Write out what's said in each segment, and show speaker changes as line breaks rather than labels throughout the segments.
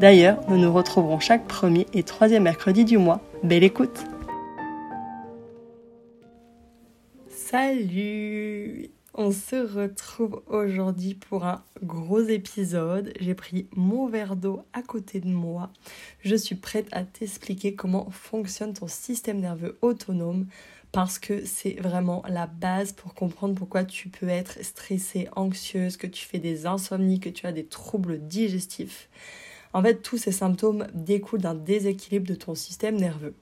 D'ailleurs, nous nous retrouverons chaque premier et troisième mercredi du mois. Belle écoute Salut On se retrouve aujourd'hui pour un gros épisode. J'ai pris mon verre d'eau à côté de moi. Je suis prête à t'expliquer comment fonctionne ton système nerveux autonome parce que c'est vraiment la base pour comprendre pourquoi tu peux être stressée, anxieuse, que tu fais des insomnies, que tu as des troubles digestifs. En fait, tous ces symptômes découlent d'un déséquilibre de ton système nerveux.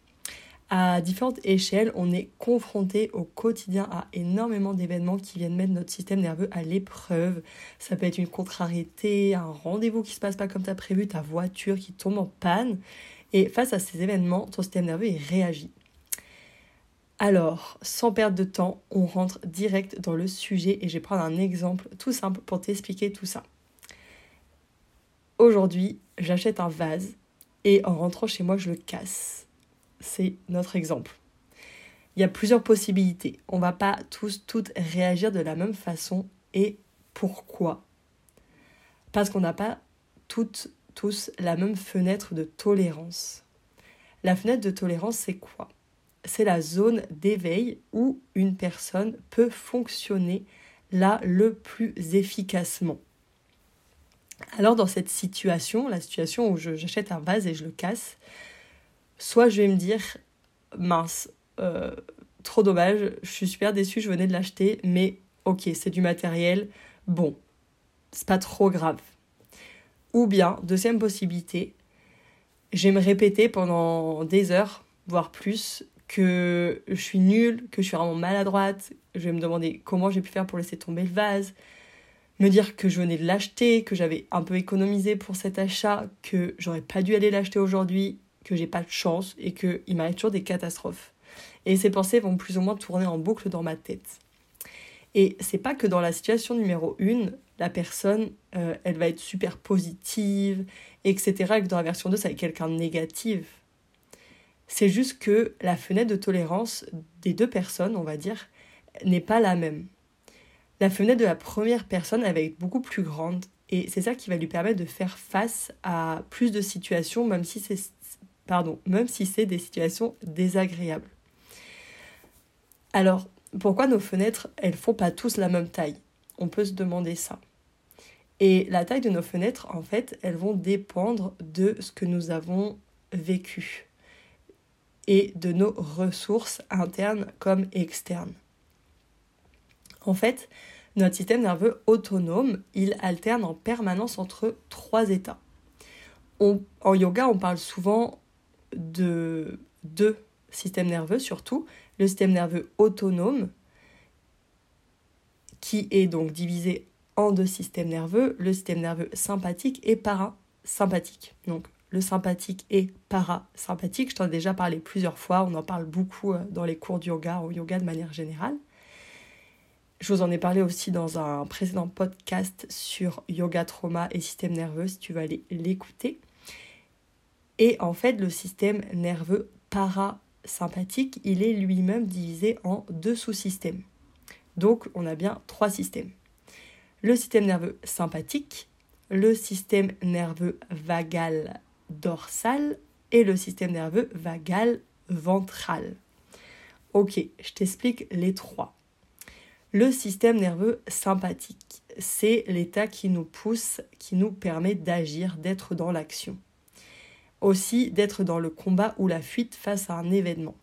À différentes échelles, on est confronté au quotidien à énormément d'événements qui viennent mettre notre système nerveux à l'épreuve. Ça peut être une contrariété, un rendez-vous qui se passe pas comme tu as prévu, ta voiture qui tombe en panne. Et face à ces événements, ton système nerveux réagit. Alors, sans perdre de temps, on rentre direct dans le sujet et je vais prendre un exemple tout simple pour t'expliquer tout ça. Aujourd'hui, j'achète un vase et en rentrant chez moi, je le casse. C'est notre exemple. Il y a plusieurs possibilités. On va pas tous toutes réagir de la même façon. Et pourquoi? Parce qu'on n'a pas toutes, tous la même fenêtre de tolérance. La fenêtre de tolérance, c'est quoi? C'est la zone d'éveil où une personne peut fonctionner là le plus efficacement. Alors dans cette situation, la situation où j'achète un vase et je le casse, soit je vais me dire, mince, euh, trop dommage, je suis super déçue, je venais de l'acheter, mais ok, c'est du matériel, bon, c'est pas trop grave. Ou bien, deuxième possibilité, je vais me répéter pendant des heures, voire plus, que je suis nulle, que je suis vraiment maladroite, je vais me demander comment j'ai pu faire pour laisser tomber le vase, me dire que je venais de l'acheter, que j'avais un peu économisé pour cet achat, que j'aurais pas dû aller l'acheter aujourd'hui, que j'ai pas de chance et qu'il m'arrive toujours des catastrophes. Et ces pensées vont plus ou moins tourner en boucle dans ma tête. Et c'est pas que dans la situation numéro 1, la personne, euh, elle va être super positive, etc. Et que dans la version 2, ça va être quelqu'un de négatif. C'est juste que la fenêtre de tolérance des deux personnes, on va dire, n'est pas la même. La fenêtre de la première personne va être beaucoup plus grande et c'est ça qui va lui permettre de faire face à plus de situations même si c'est même si c'est des situations désagréables. Alors, pourquoi nos fenêtres, elles font pas tous la même taille? On peut se demander ça. Et la taille de nos fenêtres, en fait, elles vont dépendre de ce que nous avons vécu et de nos ressources internes comme externes. En fait, notre système nerveux autonome, il alterne en permanence entre trois états. en yoga, on parle souvent de deux systèmes nerveux, surtout le système nerveux autonome, qui est donc divisé en deux systèmes nerveux, le système nerveux sympathique et parasympathique. Donc le sympathique et parasympathique, je t'en ai déjà parlé plusieurs fois, on en parle beaucoup euh, dans les cours de yoga, au yoga de manière générale. Je vous en ai parlé aussi dans un précédent podcast sur yoga, trauma et système nerveux, si tu vas aller l'écouter. Et en fait, le système nerveux parasympathique, il est lui-même divisé en deux sous-systèmes. Donc, on a bien trois systèmes. Le système nerveux sympathique, le système nerveux vagal dorsal et le système nerveux vagal ventral. Ok, je t'explique les trois. Le système nerveux sympathique, c'est l'état qui nous pousse, qui nous permet d'agir, d'être dans l'action. Aussi d'être dans le combat ou la fuite face à un événement.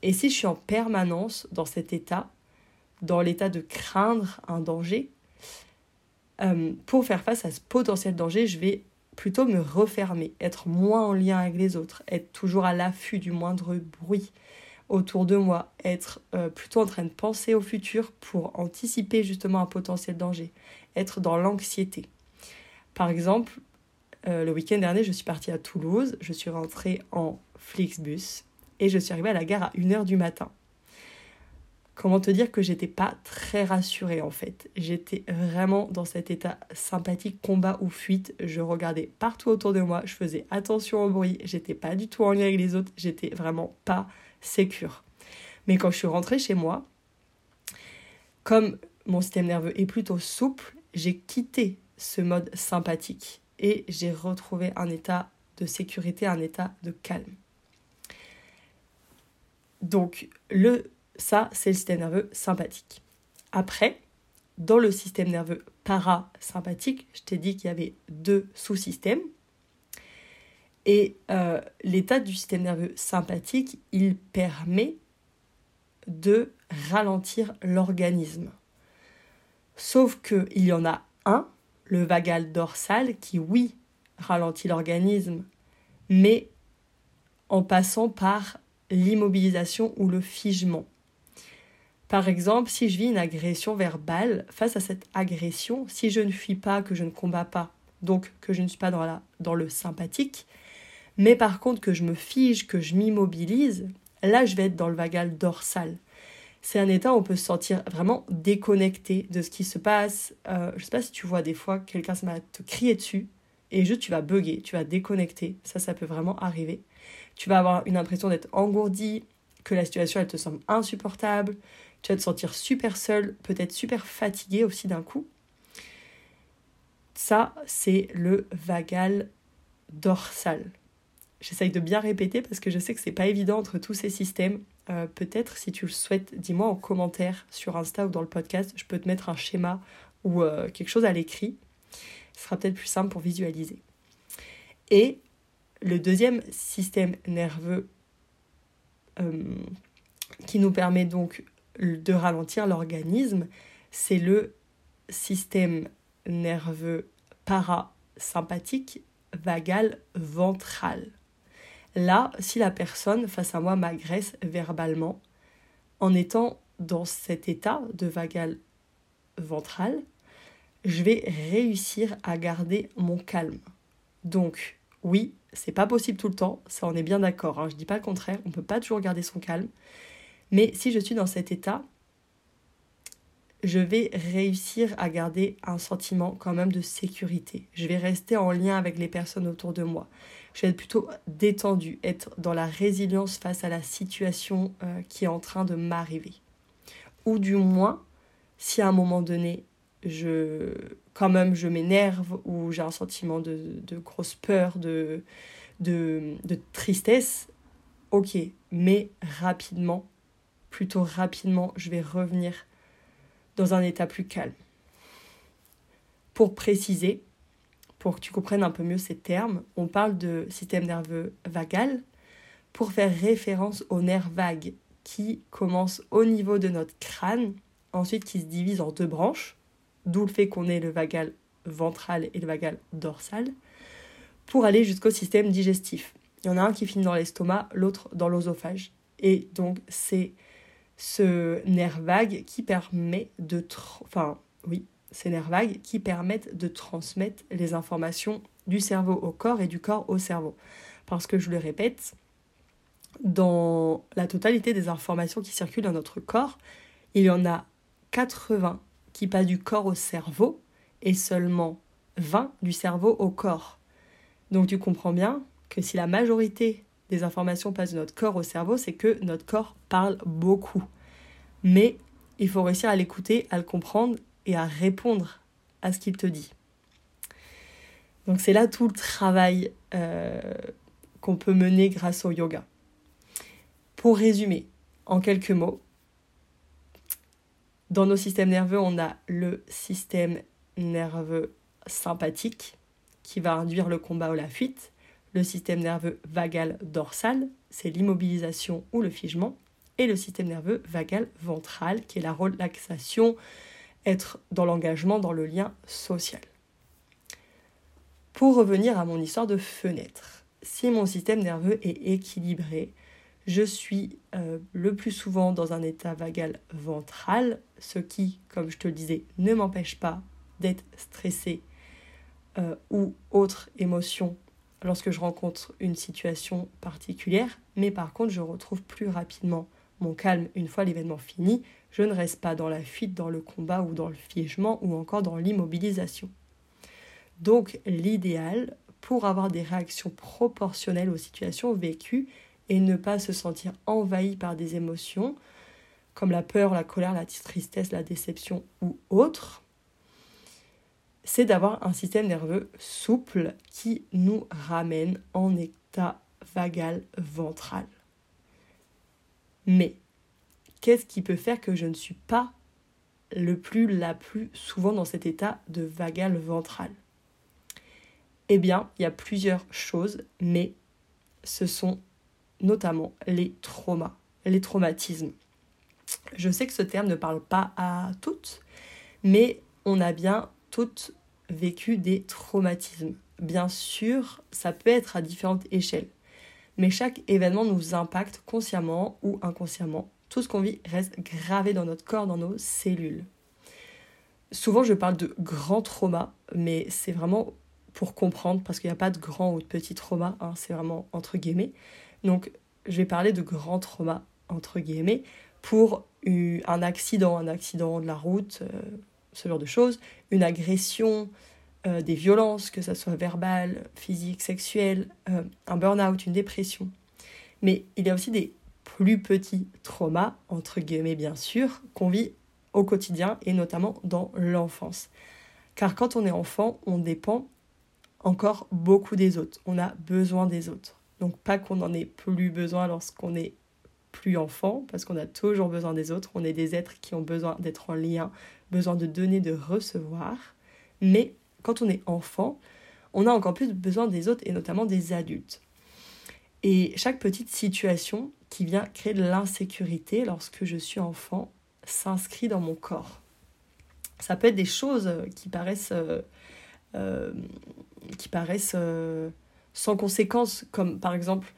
Et si je suis en permanence dans cet état, dans l'état de craindre un danger, euh, pour faire face à ce potentiel danger, je vais plutôt me refermer, être moins en lien avec les autres, être toujours à l'affût du moindre bruit autour de moi, être euh, plutôt en train de penser au futur pour anticiper justement un potentiel danger, être dans l'anxiété. Par exemple, euh, le week-end dernier, je suis partie à Toulouse, je suis rentrée en Flixbus et je suis arrivée à la gare à 1h du matin. Comment te dire que j'étais pas très rassurée en fait. J'étais vraiment dans cet état sympathique combat ou fuite. Je regardais partout autour de moi, je faisais attention au bruit, j'étais pas du tout en lien avec les autres, j'étais vraiment pas sécure. Mais quand je suis rentrée chez moi, comme mon système nerveux est plutôt souple, j'ai quitté ce mode sympathique et j'ai retrouvé un état de sécurité, un état de calme. Donc le ça, c'est le système nerveux sympathique. Après, dans le système nerveux parasympathique, je t'ai dit qu'il y avait deux sous-systèmes. Et euh, l'état du système nerveux sympathique, il permet de ralentir l'organisme. Sauf qu'il y en a un, le vagal dorsal, qui, oui, ralentit l'organisme, mais en passant par l'immobilisation ou le figement. Par exemple, si je vis une agression verbale, face à cette agression, si je ne fuis pas, que je ne combats pas, donc que je ne suis pas dans, le sympathique, mais par contre que je me fige, que je m'immobilise, là je vais être dans le vagal dorsal. C'est un état où on peut se sentir vraiment déconnecté de ce qui se passe. Euh, je ne sais pas si tu vois des fois quelqu'un se met à te crier dessus et juste tu vas bugger, tu vas déconnecter. Ça, ça peut vraiment arriver. Tu vas avoir une impression d'être engourdi, que la situation elle te semble insupportable, tu vas te sentir super seul, peut-être super fatigué aussi d'un coup. Ça, c'est le vagal dorsal. J'essaye de bien répéter parce que je sais que c'est pas évident entre tous ces systèmes. Euh, peut-être, si tu le souhaites, dis-moi en commentaire sur Insta ou dans le podcast. Je peux te mettre un schéma ou euh, quelque chose à l'écrit. Ce sera peut-être plus simple pour visualiser. Et le deuxième système nerveux euh, qui nous permet donc de ralentir l'organisme, c'est le système nerveux parasympathique vagal ventral. Là, si la personne face à moi m'agresse verbalement, en étant dans cet état de vagal ventral, je vais réussir à garder mon calme. Donc, oui, c'est pas possible tout le temps, ça on est bien d'accord, hein, je dis pas le contraire, on peut pas toujours garder son calme, mais si je suis dans cet état, je vais réussir à garder un sentiment quand même de sécurité. Je vais rester en lien avec les personnes autour de moi. Je vais être plutôt détendu, être dans la résilience face à la situation euh, qui est en train de m'arriver. Ou du moins, si à un moment donné, je, quand même, je m'énerve ou j'ai un sentiment de, de grosse peur, de, de, de tristesse, ok, mais rapidement, plutôt rapidement, je vais revenir dans un état plus calme. Pour préciser, pour que tu comprennes un peu mieux ces termes, on parle de système nerveux vagal pour faire référence au nerf vague qui commence au niveau de notre crâne, ensuite qui se divise en deux branches, d'où le fait qu'on ait le vagal ventral et le vagal dorsal, pour aller jusqu'au système digestif. Il y en a un qui finit dans l'estomac, l'autre dans l'osophage. Et donc c'est ce nerf vague qui permet de... Enfin, oui, ces nerfs vagues qui permettent de transmettre les informations du cerveau au corps et du corps au cerveau. Parce que je le répète, dans la totalité des informations qui circulent dans notre corps, il y en a 80 qui passent du corps au cerveau et seulement 20 du cerveau au corps. Donc tu comprends bien que si la majorité des informations passent de notre corps au cerveau, c'est que notre corps parle beaucoup. Mais il faut réussir à l'écouter, à le comprendre et à répondre à ce qu'il te dit. Donc c'est là tout le travail euh, qu'on peut mener grâce au yoga. Pour résumer, en quelques mots, dans nos systèmes nerveux, on a le système nerveux sympathique qui va induire le combat ou la fuite, le système nerveux vagal dorsal, c'est l'immobilisation ou le figement, et le système nerveux vagal ventral, qui est la relaxation, être dans l'engagement, dans le lien social. Pour revenir à mon histoire de fenêtre, si mon système nerveux est équilibré, je suis euh, le plus souvent dans un état vagal ventral, ce qui, comme je te le disais, ne m'empêche pas d'être stressé euh, ou autre émotion lorsque je rencontre une situation particulière, mais par contre je retrouve plus rapidement mon calme une fois l'événement fini, je ne reste pas dans la fuite, dans le combat ou dans le figement ou encore dans l'immobilisation. Donc l'idéal pour avoir des réactions proportionnelles aux situations vécues et ne pas se sentir envahi par des émotions comme la peur, la colère, la tristesse, la déception ou autre, c'est d'avoir un système nerveux souple qui nous ramène en état vagal ventral. Mais qu'est-ce qui peut faire que je ne suis pas le plus, la plus souvent dans cet état de vagal ventral Eh bien, il y a plusieurs choses, mais ce sont notamment les traumas, les traumatismes. Je sais que ce terme ne parle pas à toutes, mais on a bien toutes vécu des traumatismes. Bien sûr, ça peut être à différentes échelles, mais chaque événement nous impacte consciemment ou inconsciemment. Tout ce qu'on vit reste gravé dans notre corps, dans nos cellules. Souvent, je parle de grands traumas, mais c'est vraiment pour comprendre, parce qu'il n'y a pas de grand ou de petit trauma, hein, c'est vraiment entre guillemets. Donc, je vais parler de grands traumas, entre guillemets, pour un accident, un accident de la route, euh, ce genre de choses, une agression, euh, des violences, que ce soit verbales, physiques, sexuelles, euh, un burn-out, une dépression. Mais il y a aussi des plus petits traumas, entre guillemets bien sûr, qu'on vit au quotidien et notamment dans l'enfance. Car quand on est enfant, on dépend encore beaucoup des autres. On a besoin des autres. Donc pas qu'on n'en ait plus besoin lorsqu'on est plus enfant, parce qu'on a toujours besoin des autres. On est des êtres qui ont besoin d'être en lien, besoin de donner, de recevoir. Mais quand on est enfant, on a encore plus besoin des autres et notamment des adultes. Et chaque petite situation qui vient créer de l'insécurité lorsque je suis enfant s'inscrit dans mon corps. Ça peut être des choses qui paraissent, euh, euh, qui paraissent euh, sans conséquence, comme par exemple,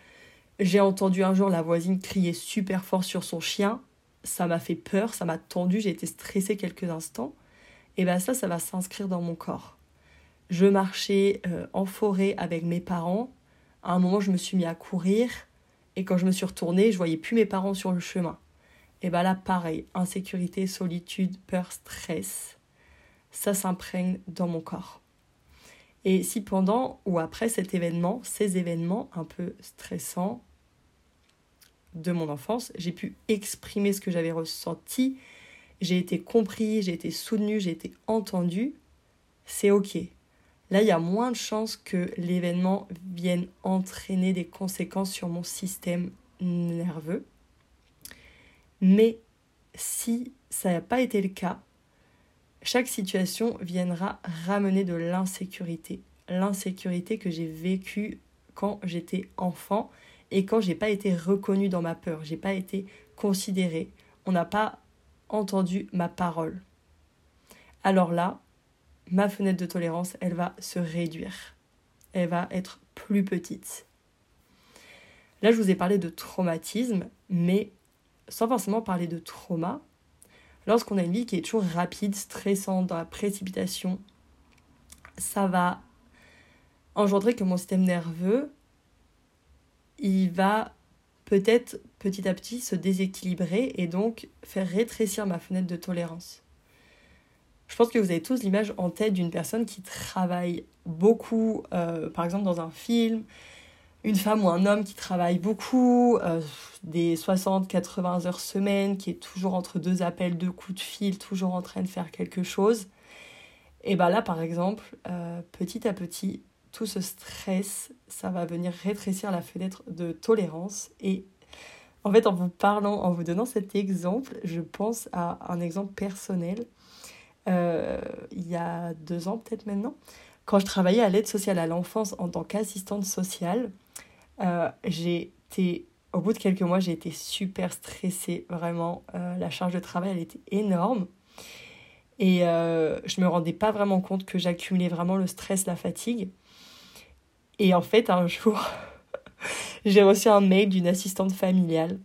j'ai entendu un jour la voisine crier super fort sur son chien, ça m'a fait peur, ça m'a tendu, j'ai été stressée quelques instants, et bien ça, ça va s'inscrire dans mon corps. Je marchais euh, en forêt avec mes parents, à un moment je me suis mis à courir, et quand je me suis retournée, je voyais plus mes parents sur le chemin. Et bien là, pareil, insécurité, solitude, peur, stress, ça s'imprègne dans mon corps. Et si pendant ou après cet événement, ces événements un peu stressants de mon enfance, j'ai pu exprimer ce que j'avais ressenti, j'ai été compris, j'ai été soutenu, j'ai été entendu, c'est ok. Là, il y a moins de chances que l'événement vienne entraîner des conséquences sur mon système nerveux. Mais si ça n'a pas été le cas, chaque situation viendra ramener de l'insécurité. L'insécurité que j'ai vécue quand j'étais enfant et quand j'ai pas été reconnue dans ma peur, j'ai pas été considérée, on n'a pas entendu ma parole. Alors là, ma fenêtre de tolérance, elle va se réduire. Elle va être plus petite. Là, je vous ai parlé de traumatisme, mais sans forcément parler de trauma, lorsqu'on a une vie qui est toujours rapide, stressante, dans la précipitation, ça va engendrer que mon système nerveux, il va peut-être petit à petit se déséquilibrer et donc faire rétrécir ma fenêtre de tolérance. Je pense que vous avez tous l'image en tête d'une personne qui travaille beaucoup, euh, par exemple dans un film, une femme ou un homme qui travaille beaucoup, euh, des 60-80 heures semaine, qui est toujours entre deux appels, deux coups de fil, toujours en train de faire quelque chose. Et bien là, par exemple, euh, petit à petit, tout ce stress, ça va venir rétrécir la fenêtre de tolérance. Et en fait, en vous parlant, en vous donnant cet exemple, je pense à un exemple personnel. Euh, il y a deux ans peut-être maintenant, quand je travaillais à l'aide sociale à l'enfance en tant qu'assistante sociale, euh, j'ai été au bout de quelques mois, j'ai été super stressée, vraiment. Euh, la charge de travail, elle était énorme. Et je me rendais pas vraiment compte que j'accumulais vraiment le stress, la fatigue. Et en fait, un jour, j'ai reçu un mail d'une assistante familiale.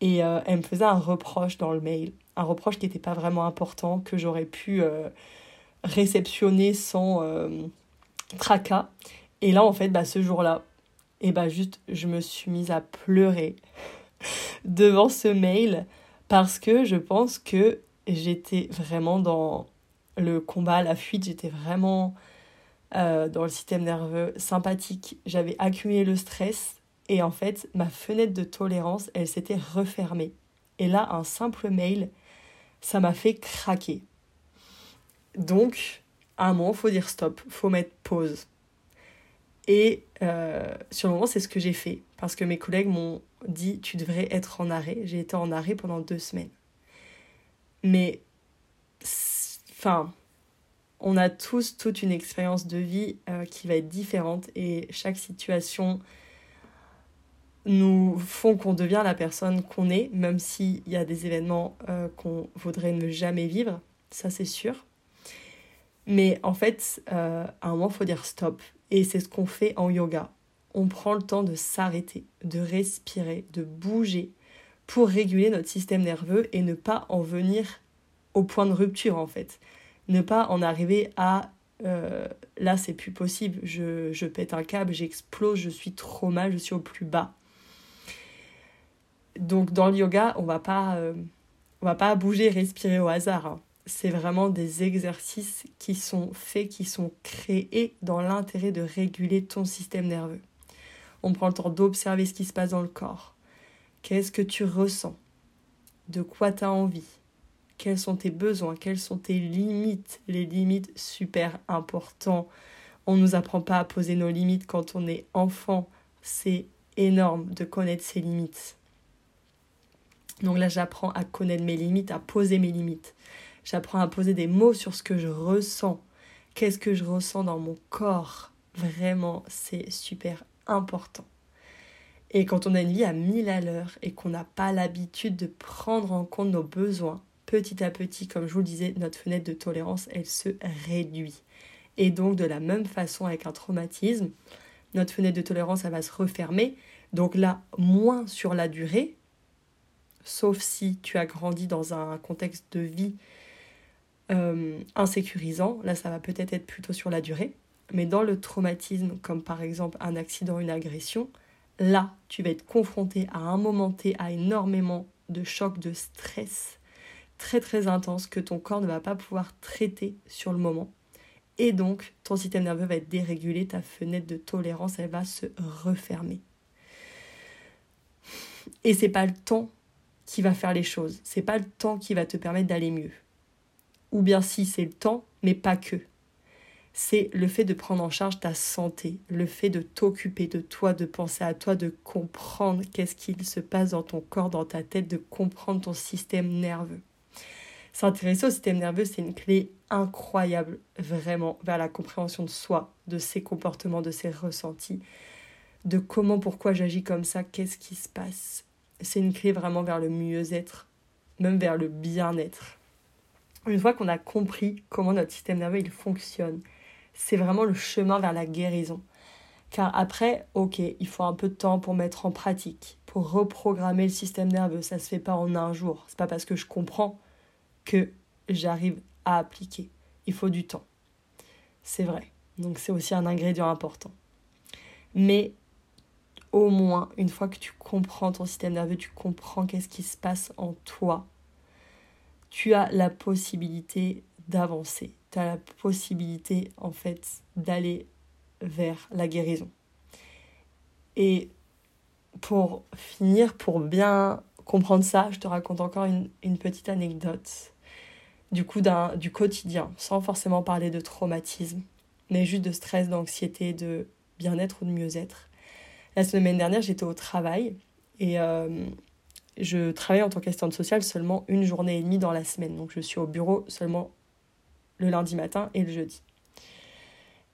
Et euh, elle me faisait un reproche dans le mail. Un reproche qui n'était pas vraiment important, que j'aurais pu réceptionner sans tracas. Et là, en fait, bah, ce jour-là, et bah juste, je me suis mise à pleurer devant ce mail parce que je pense que j'étais vraiment dans le combat, la fuite, j'étais vraiment euh, dans le système nerveux sympathique. J'avais accumulé le stress et en fait, ma fenêtre de tolérance, elle s'était refermée. Et là, un simple mail, ça m'a fait craquer. Donc, à un moment, faut dire stop, faut mettre pause. Et euh, sur le moment, c'est ce que j'ai fait. Parce que mes collègues m'ont dit, tu devrais être en arrêt. J'ai été en arrêt pendant deux semaines. Mais, enfin, on a tous toute une expérience de vie euh, qui va être différente. Et chaque situation nous font qu'on devient la personne qu'on est, même s'il y a des événements euh, qu'on voudrait ne jamais vivre. Ça, c'est sûr. Mais en fait, à un moment, il faut dire stop et c'est ce qu'on fait en yoga. On prend le temps de s'arrêter, de respirer, de bouger pour réguler notre système nerveux et ne pas en venir au point de rupture en fait. Ne pas en arriver à euh, là c'est plus possible, je, je pète un câble, j'explose, je suis trop mal, je suis au plus bas. Donc dans le yoga, on va pas, euh, on va pas bouger, respirer au hasard. Hein c'est vraiment des exercices qui sont faits, qui sont créés dans l'intérêt de réguler ton système nerveux. On prend le temps d'observer ce qui se passe dans le corps. Qu'est-ce que tu ressens? De quoi tu as envie? Quels sont tes besoins? Quelles sont tes limites? Les limites, super important. On ne nous apprend pas à poser nos limites quand on est enfant. C'est énorme de connaître ses limites. Donc là, j'apprends à connaître mes limites, à poser mes limites. J'apprends à poser des mots sur ce que je ressens. Qu'est-ce que je ressens dans mon corps? Vraiment, c'est super important. Et quand on a une vie à mille à l'heure et qu'on n'a pas l'habitude de prendre en compte nos besoins, petit à petit, comme je vous le disais, notre fenêtre de tolérance, elle se réduit. Et donc, de la même façon, avec un traumatisme, notre fenêtre de tolérance, elle va se refermer. Donc là, moins sur la durée, sauf si tu as grandi dans un contexte de vie euh, insécurisant, là ça va peut-être être plutôt sur la durée, mais dans le traumatisme, comme par exemple un accident, une agression, là tu vas être confronté à un moment T à énormément de chocs, de stress très très intense que ton corps ne va pas pouvoir traiter sur le moment. Et donc ton système nerveux va être dérégulé, ta fenêtre de tolérance elle va se refermer. Et c'est pas le temps qui va faire les choses, c'est pas le temps qui va te permettre d'aller mieux ou bien si c'est le temps, mais pas que. C'est le fait de prendre en charge ta santé, le fait de t'occuper de toi, de penser à toi, de comprendre qu'est-ce qu'il se passe dans ton corps, dans ta tête, de comprendre ton système nerveux. S'intéresser au système nerveux, c'est une clé incroyable, vraiment, vers la compréhension de soi, de ses comportements, de ses ressentis, de comment, pourquoi j'agis comme ça, qu'est-ce qui se passe. C'est une clé vraiment vers le mieux-être, même vers le bien-être une fois qu'on a compris comment notre système nerveux il fonctionne, c'est vraiment le chemin vers la guérison. Car après, ok, il faut un peu de temps pour mettre en pratique, pour reprogrammer le système nerveux. Ça se fait pas en un jour. C'est pas parce que je comprends que j'arrive à appliquer. Il faut du temps. C'est vrai. Donc c'est aussi un ingrédient important. Mais au moins, une fois que tu comprends ton système nerveux, tu comprends qu'est-ce qui se passe en toi, tu as la possibilité d'avancer. Tu as la possibilité, en fait, d'aller vers la guérison. Et pour finir, pour bien comprendre ça, je te raconte encore une, petite anecdote du coup du quotidien, sans forcément parler de traumatisme, mais juste de stress, d'anxiété, de bien-être ou de mieux-être. La semaine dernière, j'étais au travail et euh, je travaille en tant qu'assistante sociale seulement une journée et demie dans la semaine. Donc je suis au bureau seulement le lundi matin et le jeudi.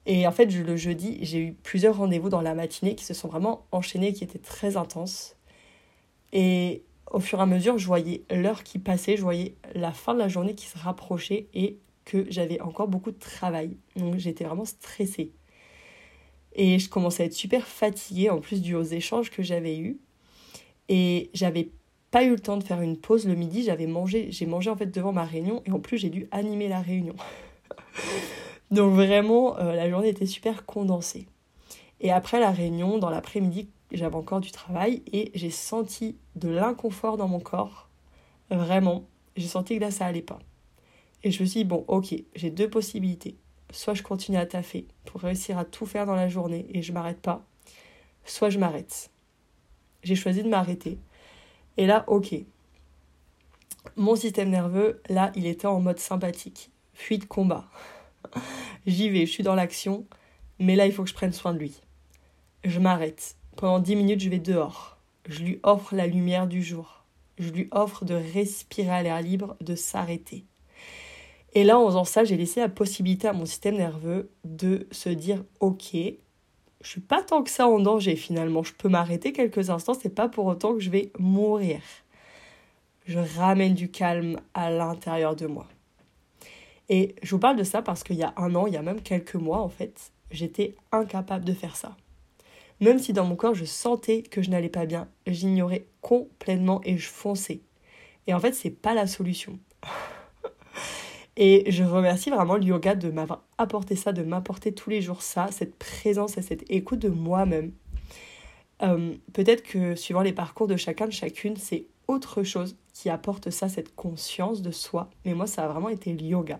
Et en fait, le jeudi, j'ai eu plusieurs rendez-vous dans la matinée qui se sont vraiment enchaînés, qui étaient très intenses. Et au fur et à mesure, je voyais l'heure qui passait, je voyais la fin de la journée qui se rapprochait et que j'avais encore beaucoup de travail. Donc j'étais vraiment stressée. Et je commençais à être super fatiguée, en plus dû aux échanges que j'avais eus. Et j'avais pas eu le temps de faire une pause le midi, j'avais mangé, j'ai mangé en fait devant ma réunion et en plus j'ai dû animer la réunion. Donc vraiment, euh, la journée était super condensée. Et après la réunion, dans l'après-midi, j'avais encore du travail et j'ai senti de l'inconfort dans mon corps. Vraiment, j'ai senti que là, ça allait pas. Et je me suis dit, bon, ok, j'ai deux possibilités. Soit je continue à taffer pour réussir à tout faire dans la journée et je m'arrête pas, soit je m'arrête. J'ai choisi de m'arrêter. Et là, ok. Mon système nerveux, là, il était en mode sympathique. Fuite combat. J'y vais, je suis dans l'action, mais là, il faut que je prenne soin de lui. Je m'arrête. Pendant dix minutes, je vais dehors. Je lui offre la lumière du jour. Je lui offre de respirer à l'air libre, de s'arrêter. Et là, en faisant ça, j'ai laissé la possibilité à mon système nerveux de se dire Ok, je suis pas tant que ça en danger finalement. Je peux m'arrêter quelques instants, c'est pas pour autant que je vais mourir. Je ramène du calme à l'intérieur de moi. Et je vous parle de ça parce qu'il y a un an, il y a même quelques mois en fait, j'étais incapable de faire ça. Même si dans mon corps je sentais que je n'allais pas bien, j'ignorais complètement et je fonçais. Et en fait, c'est pas la solution. Et je remercie vraiment le yoga de m'avoir apporté ça, de m'apporter tous les jours ça, cette présence et cette écoute de moi-même. Euh, peut-être que suivant les parcours de chacun, de chacune, c'est autre chose qui apporte ça, cette conscience de soi. Mais moi, ça a vraiment été le yoga.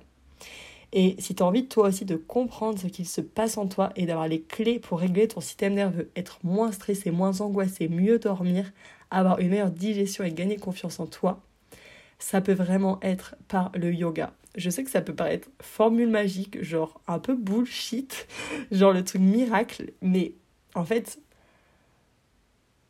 Et si tu as envie toi aussi de comprendre ce qu'il se passe en toi et d'avoir les clés pour régler ton système nerveux, être moins stressé, moins angoissé, mieux dormir, avoir une meilleure digestion et gagner confiance en toi, ça peut vraiment être par le yoga. Je sais que ça peut paraître formule magique, genre un peu bullshit, genre le truc miracle, mais en fait,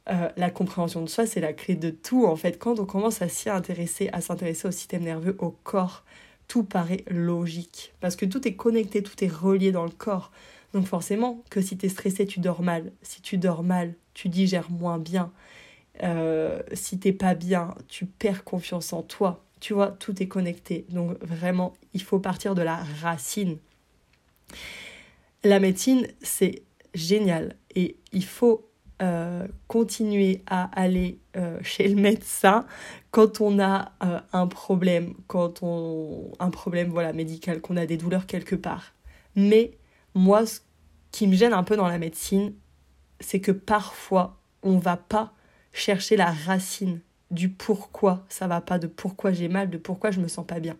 euh, la compréhension de soi, c'est la clé de tout. En fait, quand on commence à s'y intéresser, à s'intéresser au système nerveux, au corps, tout paraît logique. Parce que tout est connecté, tout est relié dans le corps. Donc forcément que si tu es stressé, tu dors mal. Si tu dors mal, tu digères moins bien. Euh, si t'es pas bien, tu perds confiance en toi. Tu vois, tout est connecté. Donc vraiment, il faut partir de la racine. La médecine, c'est génial. Et il faut euh, continuer à aller euh, chez le médecin quand on a euh, un problème, quand on un problème voilà médical, qu'on a des douleurs quelque part. Mais moi, ce qui me gêne un peu dans la médecine, c'est que parfois on va pas chercher la racine du pourquoi ça va pas, de pourquoi j'ai mal, de pourquoi je me sens pas bien.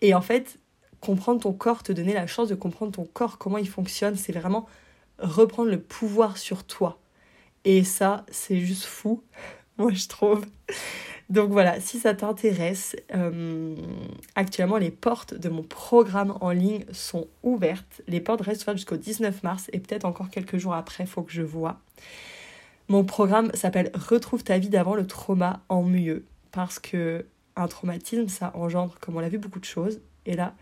Et en fait, comprendre ton corps, te donner la chance de comprendre ton corps, comment il fonctionne, c'est vraiment reprendre le pouvoir sur toi. Et ça, c'est juste fou, moi je trouve. Donc voilà, si ça t'intéresse, euh, actuellement les portes de mon programme en ligne sont ouvertes. Les portes restent ouvertes jusqu'au 19 mars et peut-être encore quelques jours après, faut que je vois. Mon programme s'appelle Retrouve ta vie d'avant le trauma en mieux. Parce que un traumatisme, ça engendre, comme on l'a vu, beaucoup de choses. Et là,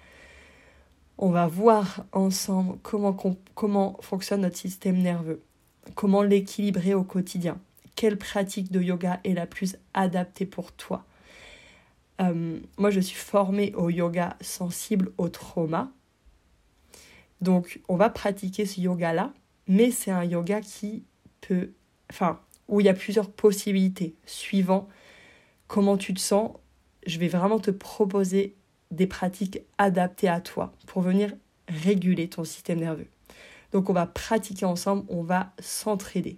on va voir ensemble comment, fonctionne notre système nerveux. Comment l'équilibrer au quotidien. Quelle pratique de yoga est la plus adaptée pour toi? Euh, Moi, je suis formée au yoga sensible au trauma. Donc, on va pratiquer ce yoga-là, mais c'est un yoga qui peut... Enfin, où il y a plusieurs possibilités. Suivant comment tu te sens, je vais vraiment te proposer des pratiques adaptées à toi pour venir réguler ton système nerveux. Donc on va pratiquer ensemble, on va s'entraider.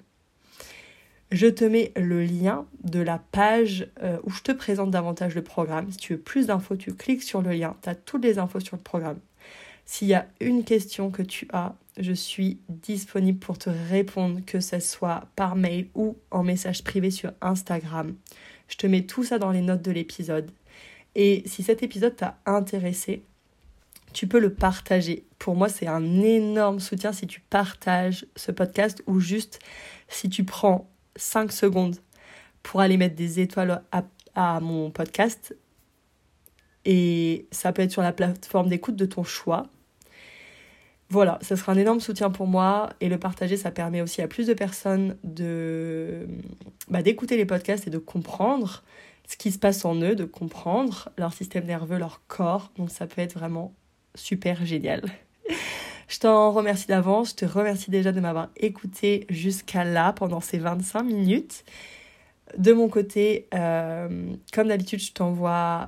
Je te mets le lien de la page euh, où je te présente davantage le programme. Si tu veux plus d'infos, tu cliques sur le lien, tu as toutes les infos sur le programme. S'il y a une question que tu as, je suis disponible pour te répondre, que ce soit par mail ou en message privé sur Instagram. Je te mets tout ça dans les notes de l'épisode. Et si cet épisode t'a intéressé, tu peux le partager. Pour moi, c'est un énorme soutien si tu partages ce podcast ou juste si tu prends 5 secondes pour aller mettre des étoiles à, mon podcast. Et ça peut être sur la plateforme d'écoute de ton choix. Voilà, ça sera un énorme soutien pour moi et le partager, ça permet aussi à plus de personnes bah, d'écouter les podcasts et de comprendre ce qui se passe en eux, de comprendre leur système nerveux, leur corps. Donc ça peut être vraiment super génial. Je t'en remercie d'avance, je te remercie déjà de m'avoir écouté jusqu'à là pendant ces 25 minutes. De mon côté, euh, comme d'habitude, je t'envoie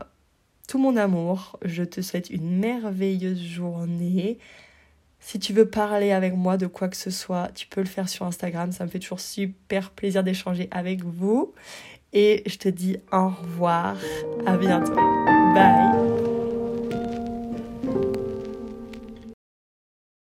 tout mon amour. Je te souhaite une merveilleuse journée. Si tu veux parler avec moi de quoi que ce soit, tu peux le faire sur Instagram. Ça me fait toujours super plaisir d'échanger avec vous. Et je te dis au revoir. À bientôt. Bye.